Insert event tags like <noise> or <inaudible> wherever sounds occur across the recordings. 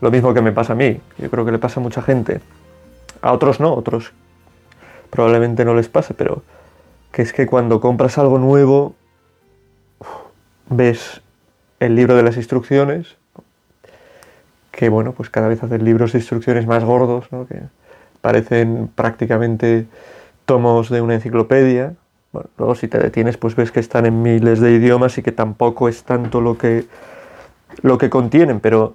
lo mismo que me pasa a mí. Yo creo que le pasa a mucha gente. A otros no, otros probablemente no les pase, pero que es que cuando compras algo nuevo, ves el libro de las instrucciones, que bueno, pues cada vez hacen libros de instrucciones más gordos, ¿no? que parecen prácticamente tomos de una enciclopedia. Bueno, luego si te detienes, pues ves que están en miles de idiomas y que tampoco es tanto lo que, lo que contienen, pero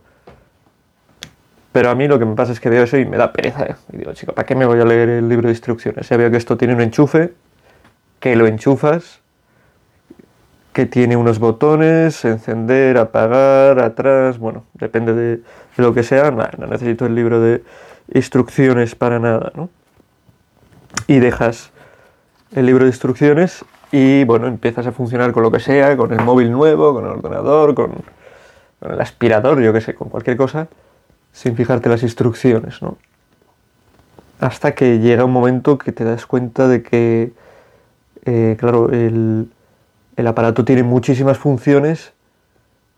pero a mí lo que me pasa es que veo eso y me da pereza. ¿eh? Y digo, chico, ¿para qué me voy a leer el libro de instrucciones? Ya veo que esto tiene un enchufe, que lo enchufas, que tiene unos botones, encender, apagar, atrás, bueno, depende de, lo que sea. no necesito el libro de instrucciones para nada, ¿no? Y dejas el libro de instrucciones y, bueno, empiezas a funcionar con lo que sea, con el móvil nuevo, con el ordenador, con, con el aspirador, yo qué sé, con cualquier cosa sin fijarte las instrucciones, ¿no? Hasta que llega un momento que te das cuenta de que, eh, claro, el, aparato tiene muchísimas funciones,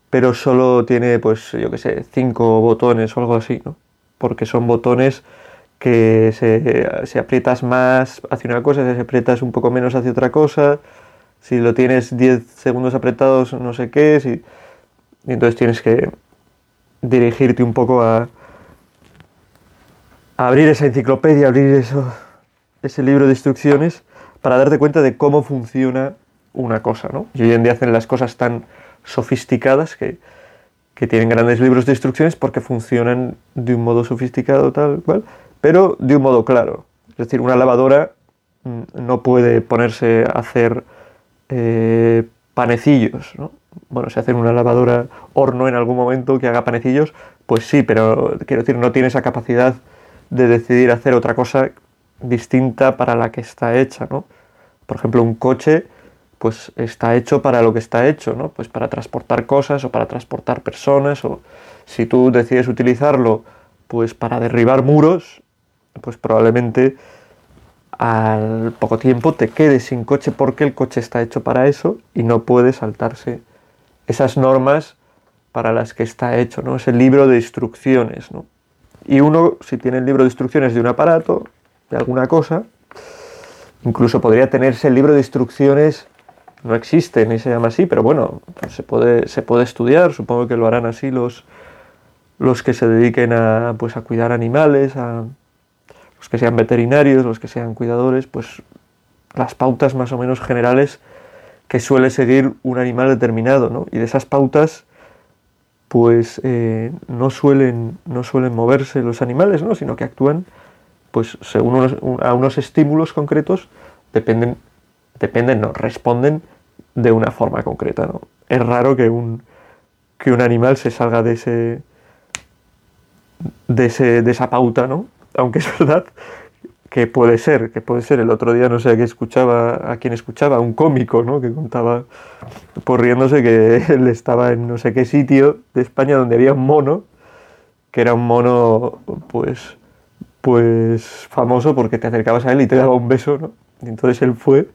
pero solo tiene, pues, yo qué sé, cinco botones o algo así, ¿no? Porque son botones que se, si aprietas más hacia una cosa, si aprietas un poco menos hacia otra cosa, si lo tienes 10 segundos apretados no sé qué, si, y entonces tienes que dirigirte un poco a, abrir esa enciclopedia, abrir eso, ese libro de instrucciones para darte cuenta de cómo funciona una cosa, ¿no? Y hoy en día hacen las cosas tan sofisticadas que, que tienen grandes libros de instrucciones porque funcionan de un modo sofisticado tal cual, pero de un modo claro. Es decir, una lavadora mm, no puede ponerse a hacer eh, panecillos, ¿no? Bueno, si hacen una lavadora horno en algún momento que haga panecillos, pues sí, pero quiero decir, no tiene esa capacidad de decidir hacer otra cosa distinta para la que está hecha, ¿no? Por ejemplo, un coche, pues está hecho para lo que está hecho, ¿no? Pues para transportar cosas o para transportar personas, o si tú decides utilizarlo, pues para derribar muros, pues probablemente al poco tiempo te quedes sin coche porque el coche está hecho para eso y no puede saltarse esas normas para las que está hecho, ¿no? Es el libro de instrucciones, ¿no? Y uno, si tiene el libro de instrucciones de un aparato, de alguna cosa, incluso podría tenerse el libro de instrucciones, no existe ni se llama así, pero bueno, se puede, se puede estudiar, supongo que lo harán así los, los que se dediquen a, pues, a cuidar animales, a los que sean veterinarios, los que sean cuidadores, pues las pautas más o menos generales que suele seguir un animal determinado, ¿no? Y de esas pautas, pues eh, no, suelen, no suelen moverse los animales, ¿no? Sino que actúan, pues según a unos estímulos concretos, dependen, dependen, no, responden de una forma concreta, ¿no? Es raro que un, que un animal se salga de ese, de, ese, de esa pauta, ¿no? Aunque es <laughs> verdad que puede ser, que puede ser. El otro día no sé a qué escuchaba, a quién escuchaba, un cómico, ¿no? Que contaba por riéndose que <laughs> él estaba en no sé qué sitio de España donde había un mono, que era un mono, pues, pues famoso porque te acercabas a él y te daba un beso, ¿no? Y entonces él fue,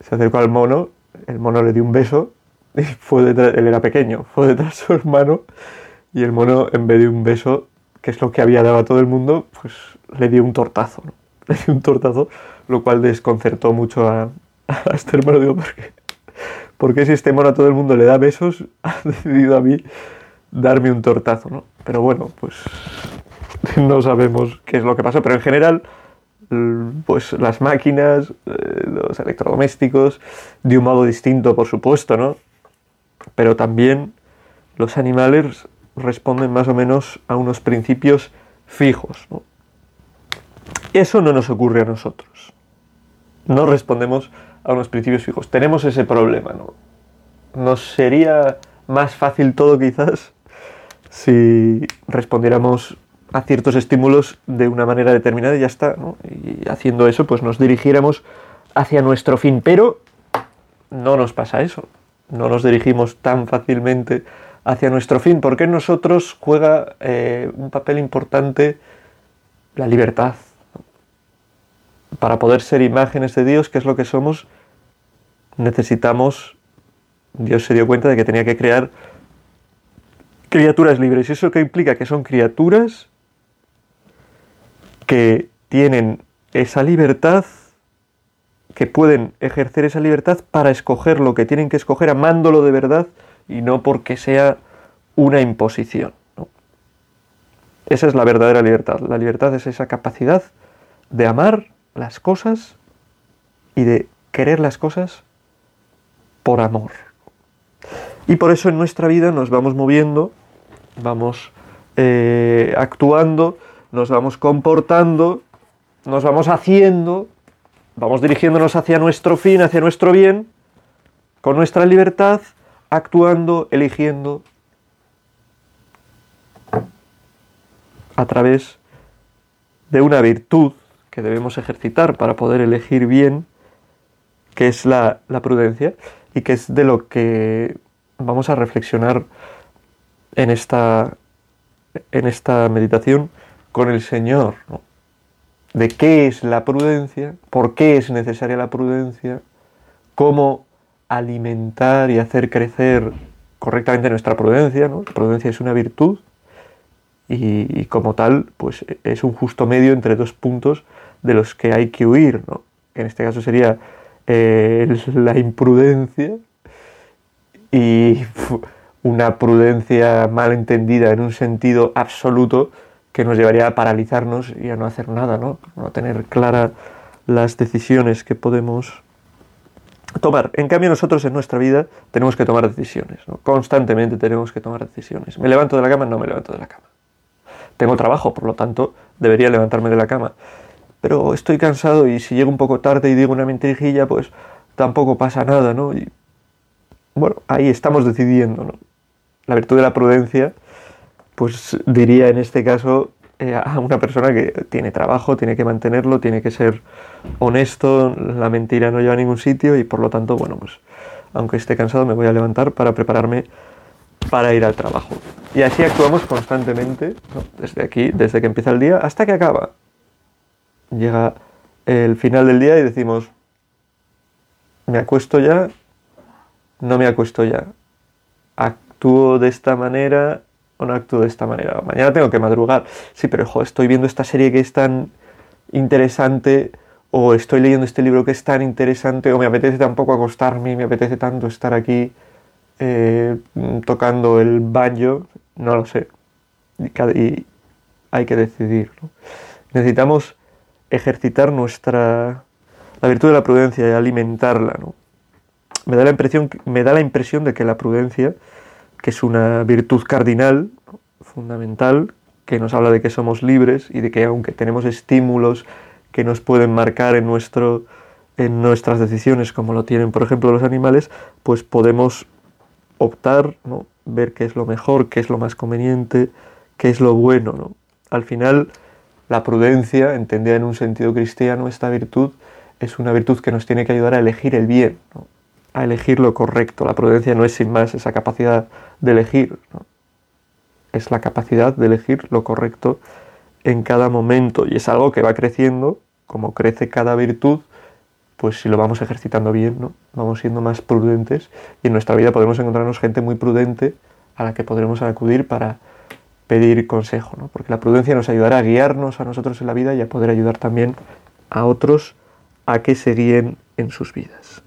se acercó al mono, el mono le dio un beso y fue detrás, él era pequeño, fue detrás de su hermano y el mono en vez de un beso, que es lo que había dado a todo el mundo, pues le dio un tortazo. <laughs> Le dio un tortazo, lo cual desconcertó mucho a, este hermano. Digo, ¿por qué? si este mono a todo el mundo le da besos, <laughs> ha decidido a mí darme un tortazo, ¿no? Pero bueno, pues <laughs> no sabemos qué es lo que pasó, pero en general, pues las máquinas, eh, los electrodomésticos, de un modo distinto, por supuesto, ¿no? Pero también los animales responden más o menos a unos principios fijos, ¿no? Eso no nos ocurre a nosotros. No respondemos a unos principios fijos. Tenemos ese problema, ¿no? Nos sería más fácil todo quizás si respondiéramos a ciertos estímulos de una manera determinada y ya está. Y haciendo eso, pues nos dirigiéramos hacia nuestro fin. Pero no nos pasa eso. No nos dirigimos tan fácilmente hacia nuestro fin, porque en nosotros juega eh, un papel importante la libertad. Para poder ser imágenes de Dios, que es lo que somos, necesitamos, Dios se dio cuenta de que tenía que crear criaturas libres. ¿Y eso qué implica? Que son criaturas que tienen esa libertad, que pueden ejercer esa libertad para escoger lo que tienen que escoger amándolo de verdad y no porque sea una imposición. Esa es la verdadera libertad. La libertad es esa capacidad de amar las cosas y de querer las cosas por amor. Y por eso en nuestra vida nos vamos moviendo, vamos eh, actuando, nos vamos comportando, nos vamos haciendo, vamos dirigiéndonos hacia nuestro fin, hacia nuestro bien, con nuestra libertad, actuando, eligiendo a través de una virtud que debemos ejercitar para poder elegir bien, que es la, prudencia, y que es de lo que vamos a reflexionar en esta, en esta meditación con el Señor. De qué es la prudencia, por qué es necesaria la prudencia, cómo alimentar y hacer crecer correctamente nuestra prudencia. ¿no? La prudencia es una virtud y, como tal, pues es un justo medio entre dos puntos de los que hay que huir, ¿no? en este caso sería eh, la imprudencia y una prudencia mal entendida en un sentido absoluto que nos llevaría a paralizarnos y a no hacer nada, ¿no? no tener claras las decisiones que podemos tomar. En cambio, nosotros en nuestra vida tenemos que tomar decisiones, ¿no? constantemente tenemos que tomar decisiones. ¿Me levanto de la cama? No me levanto de la cama. Tengo trabajo, por lo tanto, debería levantarme de la cama. Pero estoy cansado y si llego un poco tarde y digo una mentirijilla, pues tampoco pasa nada, ¿no? Bueno, ahí estamos decidiendo, ¿no? La virtud de la prudencia, pues diría en este caso eh, a una persona que tiene trabajo, tiene que mantenerlo, tiene que ser honesto, la mentira no lleva a ningún sitio y por lo tanto, bueno, pues aunque esté cansado me voy a levantar para prepararme para ir al trabajo. Y así actuamos constantemente, desde aquí, desde que empieza el día hasta que acaba. Llega el final del día y decimos, me acuesto ya, no me acuesto ya. Actúo de esta manera o no actúo de esta manera. Mañana tengo que madrugar. Sí, pero estoy viendo esta serie que es tan interesante o estoy leyendo este libro que es tan interesante o me apetece tampoco acostarme me apetece tanto estar aquí eh, tocando el banjo, no lo sé. Y, hay que decidir. Necesitamos ejercitar nuestra la virtud de la prudencia y alimentarla. Me, da la impresión, me da la impresión de que la prudencia, que es una virtud cardinal, fundamental, que nos habla de que somos libres y de que aunque tenemos estímulos que nos pueden marcar en, nuestro, en nuestras decisiones, como lo tienen por ejemplo los animales, pues podemos optar, ¿no? ver qué es lo mejor, qué es lo más conveniente, qué es lo bueno. ¿no? Al final, la prudencia, entendida en un sentido cristiano, esta virtud es una virtud que nos tiene que ayudar a elegir el bien, a elegir lo correcto. La prudencia no es sin más esa capacidad de elegir, es la capacidad de elegir lo correcto en cada momento y es algo que va creciendo, como crece cada virtud, pues si lo vamos ejercitando bien, ¿no? vamos siendo más prudentes y en nuestra vida podemos encontrarnos gente muy prudente a la que podremos acudir para pedir consejo, ¿no? porque la prudencia nos ayudará a guiarnos a nosotros en la vida y a poder ayudar también a otros a que se guíen en sus vidas.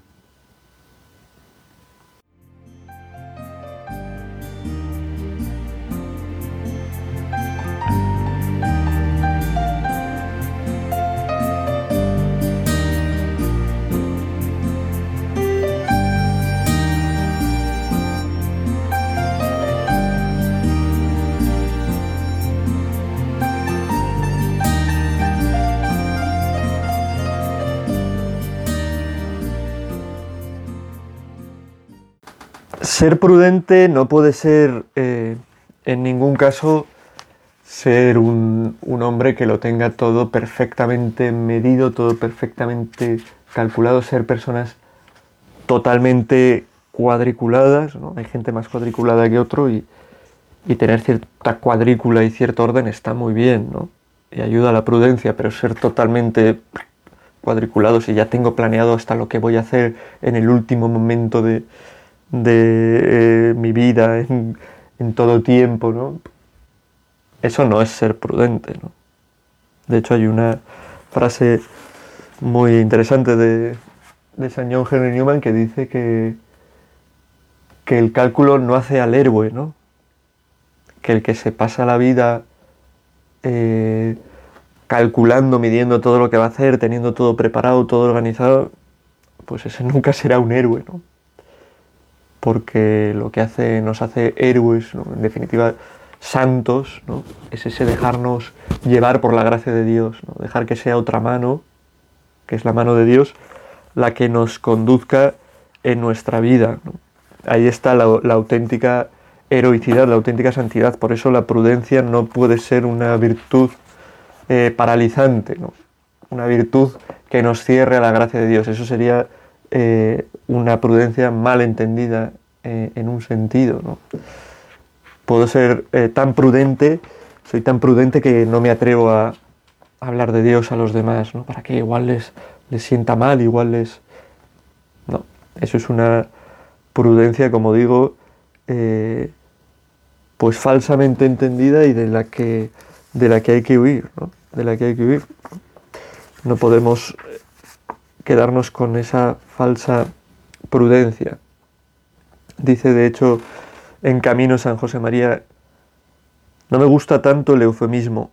Ser prudente no puede ser eh, en ningún caso ser un, hombre que lo tenga todo perfectamente medido, todo perfectamente calculado, ser personas totalmente cuadriculadas, ¿no? hay gente más cuadriculada que otro y, y tener cierta cuadrícula y cierto orden está muy bien, ¿no? Y ayuda a la prudencia, pero ser totalmente cuadriculado, si ya tengo planeado hasta lo que voy a hacer en el último momento de, de eh, mi vida, en, todo tiempo, ¿no? Eso no es ser prudente, ¿no? De hecho, hay una frase muy interesante de, de San John Henry Newman que dice que, que el cálculo no hace al héroe, ¿no? que el que se pasa la vida eh, calculando, midiendo todo lo que va a hacer, teniendo todo preparado, todo organizado, pues ese nunca será un héroe, ¿no? Porque lo que hace, nos hace héroes, en definitiva, santos, ¿no? es ese dejarnos llevar por la gracia de Dios, dejar que sea otra mano, que es la mano de Dios, la que nos conduzca en nuestra vida. Ahí está la, la auténtica heroicidad, la auténtica santidad. Por eso la prudencia no puede ser una virtud eh, paralizante, una virtud que nos cierre a la gracia de Dios. Eso sería eh, una prudencia mal entendida eh, en un sentido. ¿no? Puedo ser tan prudente, soy tan prudente que no me atrevo a hablar de Dios a los demás, ¿no? para que igual les, les sienta mal, igual les... No, eso es una prudencia, como digo, pues falsamente entendida y de la que, de la que hay que huir, ¿no? De la que hay que huir. No podemos quedarnos con esa falsa prudencia. Dice de hecho en Camino San José María, no me gusta tanto el eufemismo,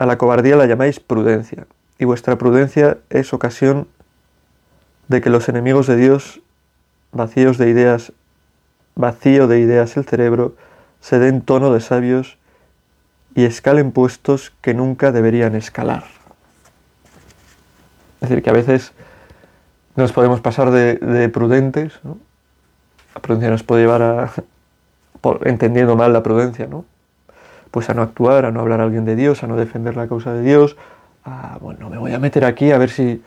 a la cobardía la llamáis prudencia, y vuestra prudencia es ocasión de que los enemigos de Dios, vacíos de ideas, vacío de ideas el cerebro, se den tono de sabios y escalen puestos que nunca deberían escalar. Es decir, que a veces nos podemos pasar de, prudentes, la prudencia nos puede llevar a, <laughs> entendiendo mal la prudencia, ¿no? pues a no actuar, a no hablar a alguien de Dios, a no defender la causa de Dios, a, bueno, me voy a meter aquí a ver si,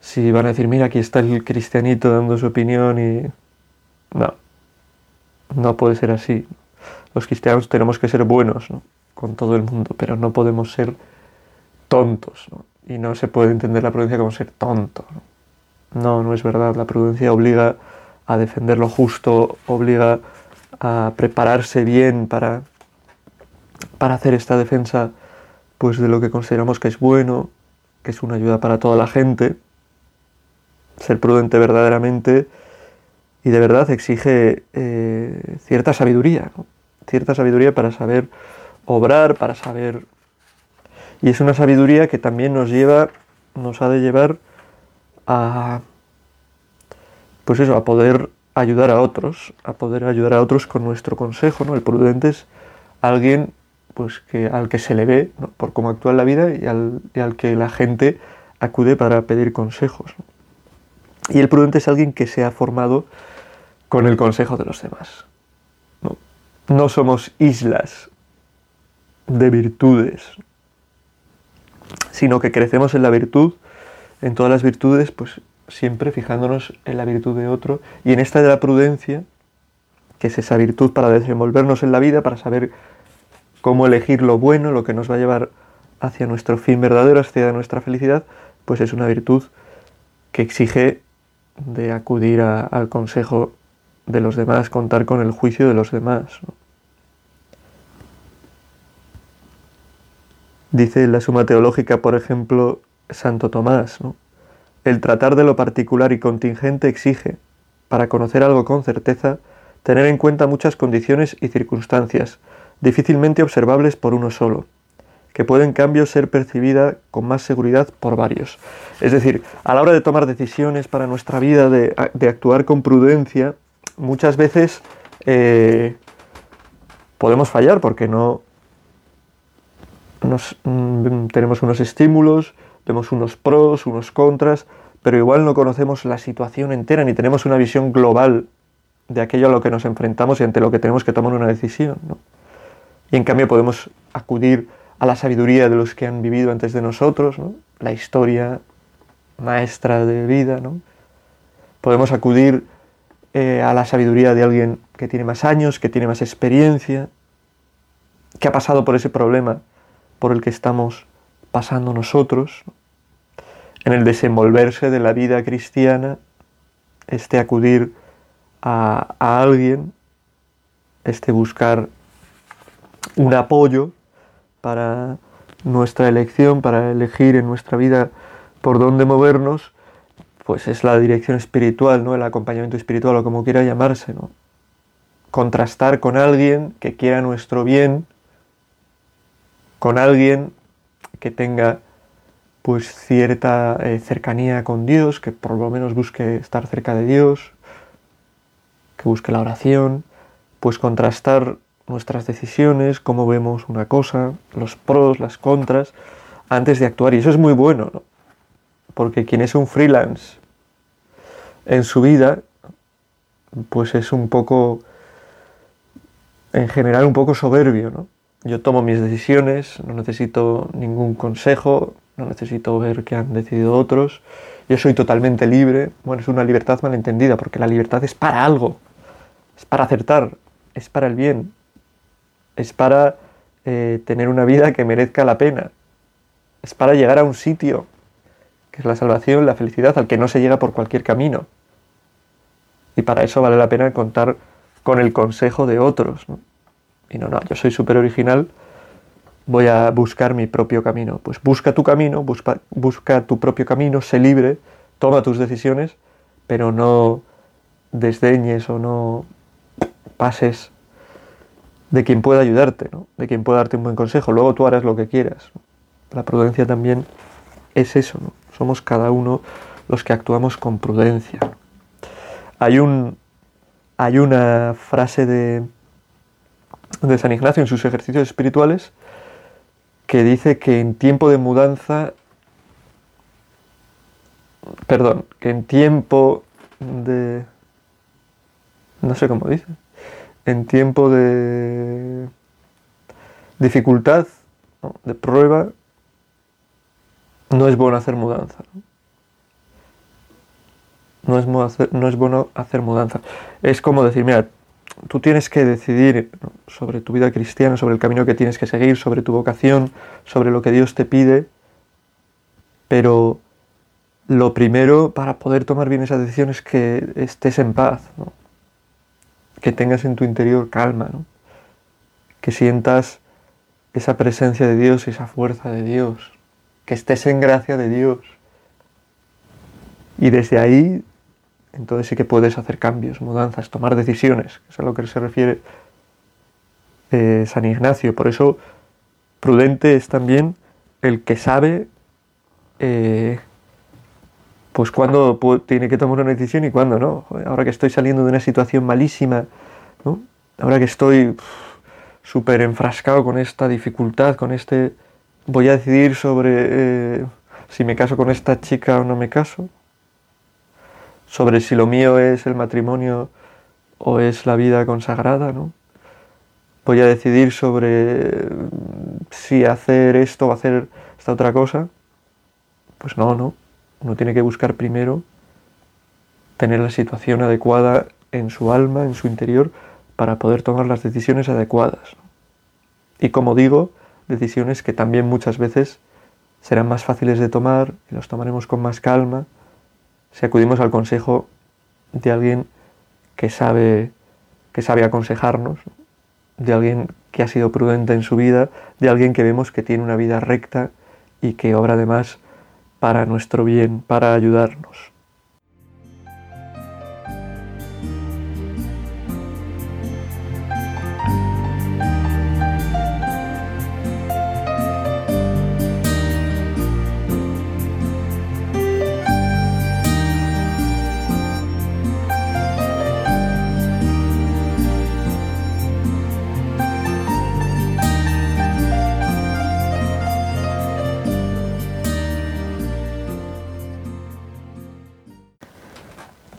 si van a decir, mira, aquí está el cristianito dando su opinión y... No, no puede ser así los cristianos tenemos que ser buenos con todo el mundo, pero no podemos ser tontos. Y no se puede entender la prudencia como ser tonto. ¿no? No, es verdad. La prudencia obliga a defender lo justo, obliga a prepararse bien para, para hacer esta defensa pues de lo que consideramos que es bueno, que es una ayuda para toda la gente. Ser prudente verdaderamente y de verdad exige eh, cierta sabiduría. ¿no? cierta sabiduría para saber obrar, para saber... Y es una sabiduría que también nos lleva, nos ha de llevar a... Pues eso, a poder ayudar a otros, a poder ayudar a otros con nuestro consejo, ¿no? El prudente es alguien pues que al que se le ve por cómo actúa en la vida y al, y al, que la gente acude para pedir consejos. Y el prudente es alguien que se ha formado con el consejo de los demás no somos islas de virtudes, sino que crecemos en la virtud, en todas las virtudes, pues siempre fijándonos en la virtud de otro y en esta de la prudencia, que es esa virtud para desenvolvernos en la vida, para saber cómo elegir lo bueno, lo que nos va a llevar hacia nuestro fin verdadero, hacia nuestra felicidad, pues es una virtud que exige de acudir al consejo de los demás, contar con el juicio de los demás. Dice la Suma Teológica, por ejemplo, Santo Tomás, el tratar de lo particular y contingente exige, para conocer algo con certeza, tener en cuenta muchas condiciones y circunstancias, difícilmente observables por uno solo, que puede en cambio ser percibida con más seguridad por varios. Es decir, a la hora de tomar decisiones para nuestra vida, de, actuar con prudencia, muchas veces eh, podemos fallar porque no, Mm, tenemos unos estímulos, vemos unos pros, unos contras, pero igual no conocemos la situación entera ni tenemos una visión global de aquello a lo que nos enfrentamos y ante lo que tenemos que tomar una decisión. Y en cambio podemos acudir a la sabiduría de los que han vivido antes de nosotros, la historia maestra de vida. ¿no? Podemos acudir eh, a la sabiduría de alguien que tiene más años, que tiene más experiencia, que ha pasado por ese problema por el que estamos pasando nosotros. En el desenvolverse de la vida cristiana, este acudir a, alguien, este buscar un apoyo para nuestra elección, para elegir en nuestra vida por dónde movernos, pues es la dirección espiritual, ¿no? El acompañamiento espiritual o como quiera llamarse, ¿no? Contrastar con alguien que quiera nuestro bien, con alguien que tenga pues cierta eh, cercanía con Dios, que por lo menos busque estar cerca de Dios, que busque la oración, pues contrastar nuestras decisiones, cómo vemos una cosa, los pros, las contras, antes de actuar. Y eso es muy bueno, ¿no? Porque quien es un freelance en su vida, pues es un poco, en general, un poco soberbio, ¿no? Yo tomo mis decisiones, no necesito ningún consejo, no necesito ver qué han decidido otros. Yo soy totalmente libre. Bueno, es una libertad malentendida, porque la libertad es para algo, es para acertar, es para el bien, es para eh, tener una vida que merezca la pena, es para llegar a un sitio, que es la salvación, la felicidad, al que no se llega por cualquier camino. Y para eso vale la pena contar con el consejo de otros. Y no, no, yo soy súper original, voy a buscar mi propio camino. Pues busca tu camino, busca, busca tu propio camino, sé libre, toma tus decisiones, pero no desdeñes o no pases de quien pueda ayudarte, ¿no? de quien pueda darte un buen consejo. Luego tú harás lo que quieras. La prudencia también es eso, ¿no? Somos cada uno los que actuamos con prudencia. Hay, un, hay una frase de, de San Ignacio en sus ejercicios espirituales que dice que en tiempo de mudanza, perdón, que en tiempo de... no sé cómo dice en tiempo de dificultad, de prueba, no es bueno hacer mudanza. No, es, no es bueno hacer mudanza. Es como decir, mira, tú tienes que decidir sobre tu vida cristiana, sobre el camino que tienes que seguir, sobre tu vocación, sobre lo que Dios te pide, pero lo primero para poder tomar bien esa decisión es que estés en paz, que tengas en tu interior calma, que sientas esa presencia de Dios, esa fuerza de Dios, que estés en gracia de Dios. Y desde ahí, entonces sí que puedes hacer cambios, mudanzas, tomar decisiones, que es a lo que se refiere eh, San Ignacio. Por eso, prudente es también el que sabe eh, pues cuándo tiene que tomar una decisión y cuándo no. Ahora que estoy saliendo de una situación malísima, ¿no? ahora que estoy súper enfrascado con esta dificultad, con este... Voy a decidir sobre eh, si me caso con esta chica o no me caso, sobre si lo mío es el matrimonio o es la vida consagrada, ¿no? Voy a decidir sobre si hacer esto o hacer esta otra cosa. Pues no, no. Uno tiene que buscar primero tener la situación adecuada en su alma, en su interior, para poder tomar las decisiones adecuadas. Y como digo, decisiones que también muchas veces serán más fáciles de tomar y los tomaremos con más calma si acudimos al consejo de alguien que sabe, que sabe aconsejarnos, de alguien que ha sido prudente en su vida, de alguien que vemos que tiene una vida recta y que obra además para nuestro bien, para ayudarnos.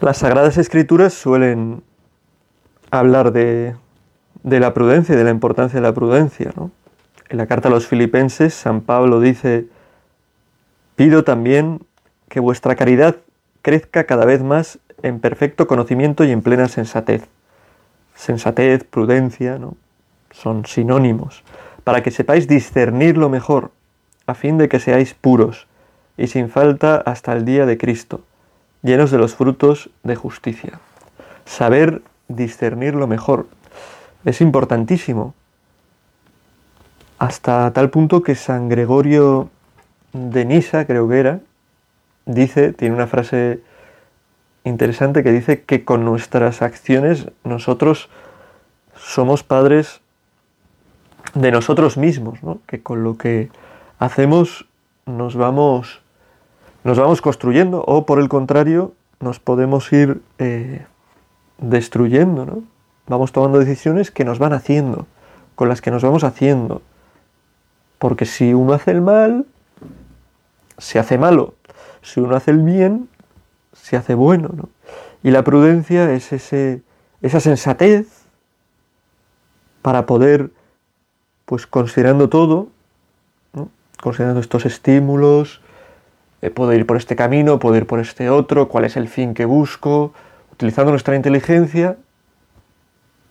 Las Sagradas Escrituras suelen hablar de, la prudencia y de la importancia de la prudencia. En la carta a los filipenses, San Pablo dice, pido también que vuestra caridad crezca cada vez más en perfecto conocimiento y en plena sensatez. Sensatez, prudencia, ¿no? son sinónimos, para que sepáis discernir lo mejor, a fin de que seáis puros y sin falta hasta el día de Cristo, llenos de los frutos de justicia. Saber discernir lo mejor es importantísimo, hasta tal punto que San Gregorio de Nisa, creo que era, dice, tiene una frase interesante que dice que con nuestras acciones nosotros somos padres de nosotros mismos, ¿no? que con lo que hacemos nos vamos, nos vamos construyendo o por el contrario nos podemos ir eh, destruyendo, ¿no? vamos tomando decisiones que nos van haciendo, con las que nos vamos haciendo. Porque si uno hace el mal, se hace malo. Si uno hace el bien, se hace bueno. ¿no? Y la prudencia es ese, esa sensatez para poder pues considerando todo, considerando estos estímulos, eh, puedo ir por este camino, puedo ir por este otro, cuál es el fin que busco, utilizando nuestra inteligencia,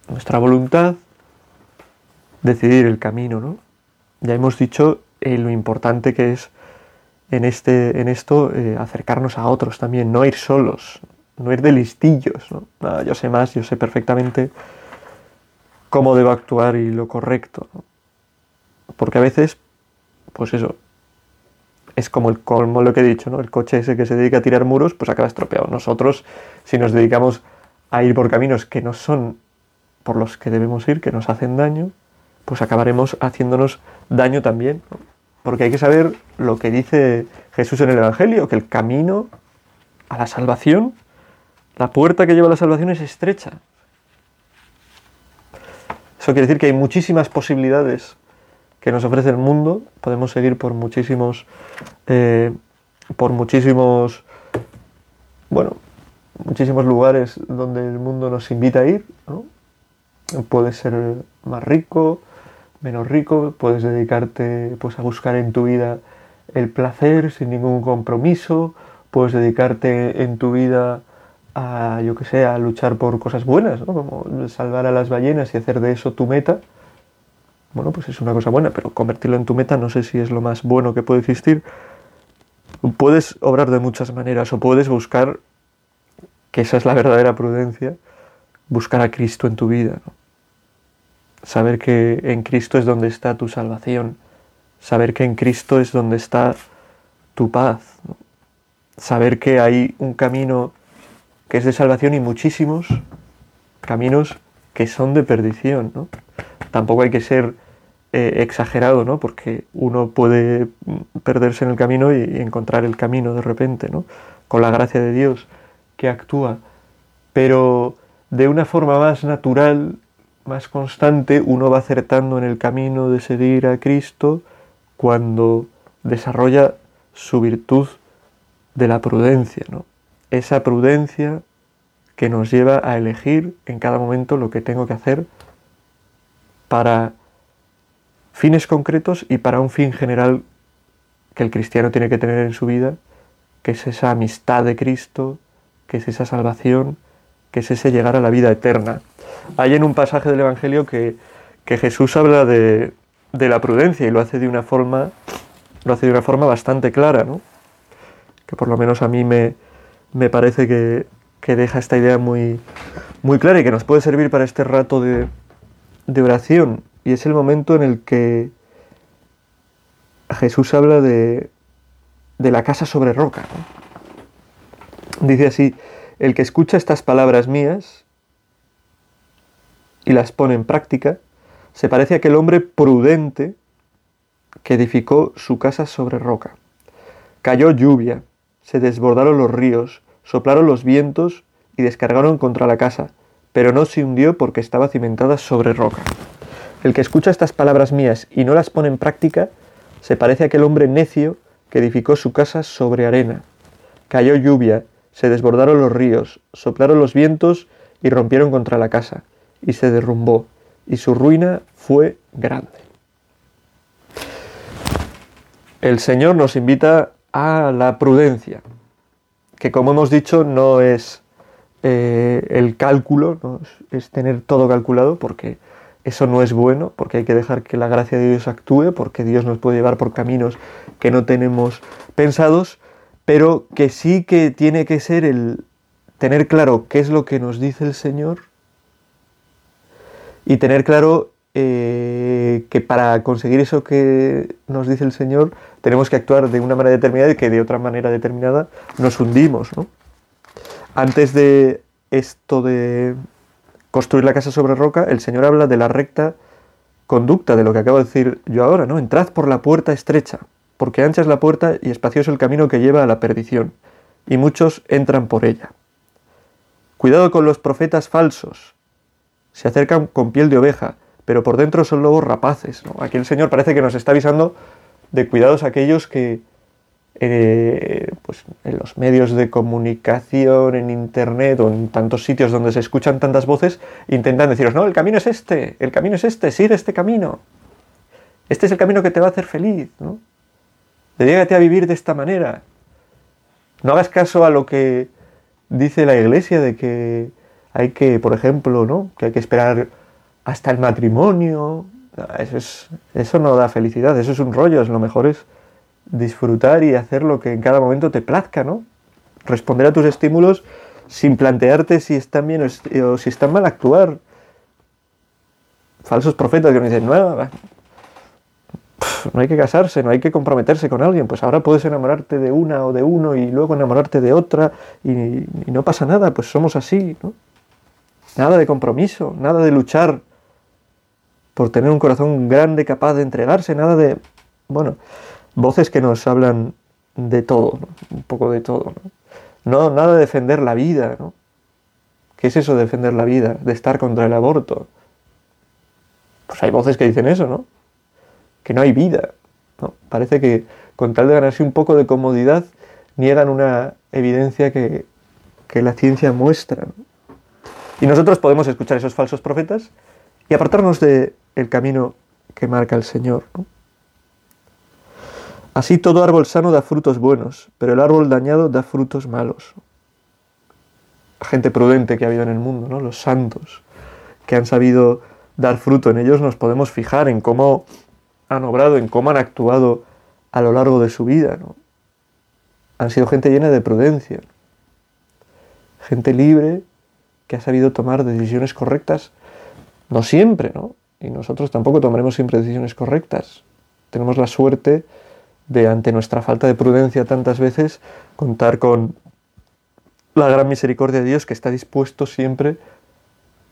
nuestra voluntad, decidir el camino, ¿no? Ya hemos dicho eh, lo importante que es en, este, en esto eh, acercarnos a otros también, no ir solos, no ir de listillos, ¿no? yo sé más, yo sé perfectamente cómo debo actuar y lo correcto. Porque a veces, pues eso, es como, el, como lo que he dicho, ¿no? El coche ese que se dedica a tirar muros, pues acaba estropeado. Nosotros, si nos dedicamos a ir por caminos que no son por los que debemos ir, que nos hacen daño, pues acabaremos haciéndonos daño también. Porque hay que saber lo que dice Jesús en el Evangelio, que el camino a la salvación, la puerta que lleva a la salvación es estrecha. Eso quiere decir que hay muchísimas posibilidades que nos ofrece el mundo. Podemos seguir por muchísimos, eh, por muchísimos, bueno, muchísimos lugares donde el mundo nos invita a ir. ¿no? Puedes ser más rico, menos rico, puedes dedicarte pues, a buscar en tu vida el placer sin ningún compromiso, puedes dedicarte en tu vida a, yo que sé, a luchar por cosas buenas, como salvar a las ballenas y hacer de eso tu meta bueno, pues es una cosa buena, pero convertirlo en tu meta no sé si es lo más bueno que puede existir. Puedes obrar de muchas maneras o puedes buscar, que esa es la verdadera prudencia, buscar a Cristo en tu vida. Saber que en Cristo es donde está tu salvación. Saber que en Cristo es donde está tu paz. Saber que hay un camino que es de salvación y muchísimos caminos que son de perdición. ¿no? tampoco hay que ser eh, exagerado, ¿no? Porque uno puede perderse en el camino y, encontrar el camino de repente, ¿no? Con la gracia de Dios que actúa. Pero de una forma más natural, más constante, uno va acertando en el camino de seguir a Cristo cuando desarrolla su virtud de la prudencia, ¿no? Esa prudencia que nos lleva a elegir en cada momento lo que tengo que hacer para fines concretos y para un fin general que el cristiano tiene que tener en su vida, que es esa amistad de Cristo, que es esa salvación, que es ese llegar a la vida eterna. Hay en un pasaje del Evangelio que, Jesús habla de, la prudencia y lo hace de una forma, lo hace de una forma bastante clara, ¿no? que por lo menos a mí me, parece que, que, deja esta idea muy, muy clara y que nos puede servir para este rato de, de oración y es el momento en el que Jesús habla de, de la casa sobre roca. Dice así, el que escucha estas palabras mías y las pone en práctica, se parece a aquel hombre prudente que edificó su casa sobre roca. Cayó lluvia, se desbordaron los ríos, soplaron los vientos y descargaron contra la casa, pero no se hundió porque estaba cimentada sobre roca. El que escucha estas palabras mías y no las pone en práctica, se parece a aquel hombre necio que edificó su casa sobre arena. Cayó lluvia, se desbordaron los ríos, soplaron los vientos y rompieron contra la casa, y se derrumbó, y su ruina fue grande. el Señor nos invita a la prudencia, que como hemos dicho no es eh, el cálculo, es tener todo calculado, porque eso no es bueno, porque hay que dejar que la gracia de Dios actúe, porque Dios nos puede llevar por caminos que no tenemos pensados, pero que sí que tiene que ser el tener claro qué es lo que nos dice el Señor y tener claro eh, que para conseguir eso que nos dice el Señor tenemos que actuar de una manera determinada y que de otra manera determinada nos hundimos. ¿no? Antes de esto de construir la casa sobre roca, el Señor habla de la recta conducta, de lo que acabo de decir yo ahora, ¿no? Entrad por la puerta estrecha, porque ancha es la puerta y espacioso el camino que lleva a la perdición, y muchos entran por ella. Cuidado con los profetas falsos. Se acercan con piel de oveja, pero por dentro son lobos rapaces. Aquí el Señor parece que nos está avisando de cuidados aquellos que eh, pues en los medios de comunicación, en internet o en tantos sitios donde se escuchan tantas voces, intentan deciros, no, el camino es este, el camino es este, sigue este camino. Este es el camino que te va a hacer feliz, ¿no? Dedígate a vivir de esta manera. No hagas caso a lo que dice la iglesia de que hay que, por ejemplo, ¿no? Que hay que esperar hasta el matrimonio. Eso, eso no da felicidad, eso es un rollo, es lo mejor es disfrutar y hacer lo que en cada momento te plazca, ¿no? Responder a tus estímulos sin plantearte si están bien o si están mal, actuar. Falsos profetas que me dicen, no, no hay que casarse, no hay que comprometerse con alguien, pues ahora puedes enamorarte de una o de uno y luego enamorarte de otra y no pasa nada, pues somos así, ¿no? Nada de compromiso, nada de luchar por tener un corazón grande capaz de entregarse, nada de... Bueno, voces que nos hablan de todo, un poco de todo. ¿no? nada de defender la vida. ¿no? ¿Qué es eso de defender la vida? De estar contra el aborto. Pues hay voces que dicen eso, ¿no? Que no hay vida. ¿no? Parece que con tal de ganarse un poco de comodidad niegan una evidencia que, que la ciencia muestra. Y nosotros podemos escuchar esos falsos profetas y apartarnos del el camino que marca el Señor. Así todo árbol sano da frutos buenos, pero el árbol dañado da frutos malos. Gente prudente que ha habido en el mundo, ¿no? los santos, que han sabido dar fruto, en ellos nos podemos fijar en cómo han obrado, en cómo han actuado a lo largo de su vida. ¿no? Han sido gente llena de prudencia, gente libre que ha sabido tomar decisiones correctas, no siempre, ¿no? Y nosotros tampoco tomaremos siempre decisiones correctas. Tenemos la suerte de ante nuestra falta de prudencia tantas veces, contar con la gran misericordia de Dios que está dispuesto siempre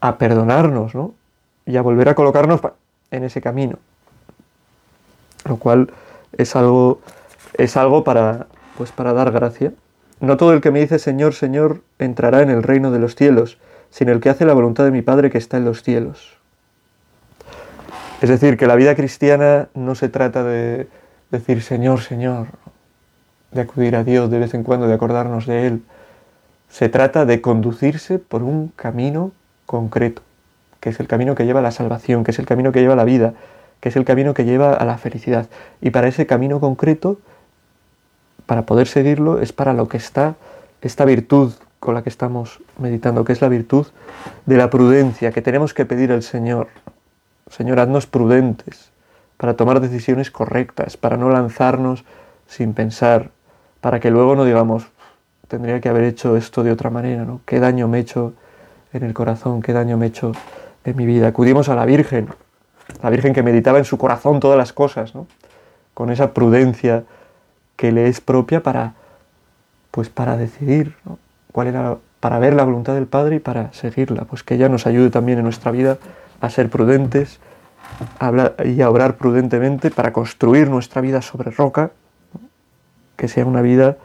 a perdonarnos ¿no? y a volver a colocarnos en ese camino. Lo cual es algo, es algo para, pues para dar gracia. No todo el que me dice Señor, Señor entrará en el reino de los cielos, sino el que hace la voluntad de mi Padre que está en los cielos. Es decir, que la vida cristiana no se trata de decir Señor, Señor, de acudir a Dios de vez en cuando, de acordarnos de Él. Se trata de conducirse por un camino concreto, que es el camino que lleva a la salvación, que es el camino que lleva a la vida, que es el camino que lleva a la felicidad. Y para ese camino concreto, para poder seguirlo, es para lo que está esta virtud con la que estamos meditando, que es la virtud de la prudencia, que tenemos que pedir al Señor. Señor, haznos prudentes, para tomar decisiones correctas, para no lanzarnos sin pensar, para que luego no digamos, tendría que haber hecho esto de otra manera, ¿no? ¿Qué daño me he hecho en el corazón? ¿Qué daño me he hecho en mi vida? Acudimos a la Virgen, la Virgen que meditaba en su corazón todas las cosas, ¿no? Con esa prudencia que le es propia para, pues para decidir, ¿no? ¿Cuál era, para ver la voluntad del Padre y para seguirla? Pues que ella nos ayude también en nuestra vida a ser prudentes, y a obrar prudentemente para construir nuestra vida sobre roca, que sea una vida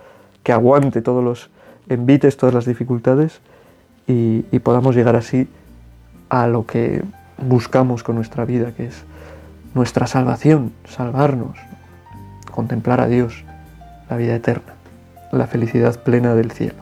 que aguante todos los envites, todas las dificultades y, podamos llegar así a lo que buscamos con nuestra vida, que es nuestra salvación, salvarnos, contemplar a Dios, la vida eterna, la felicidad plena del cielo.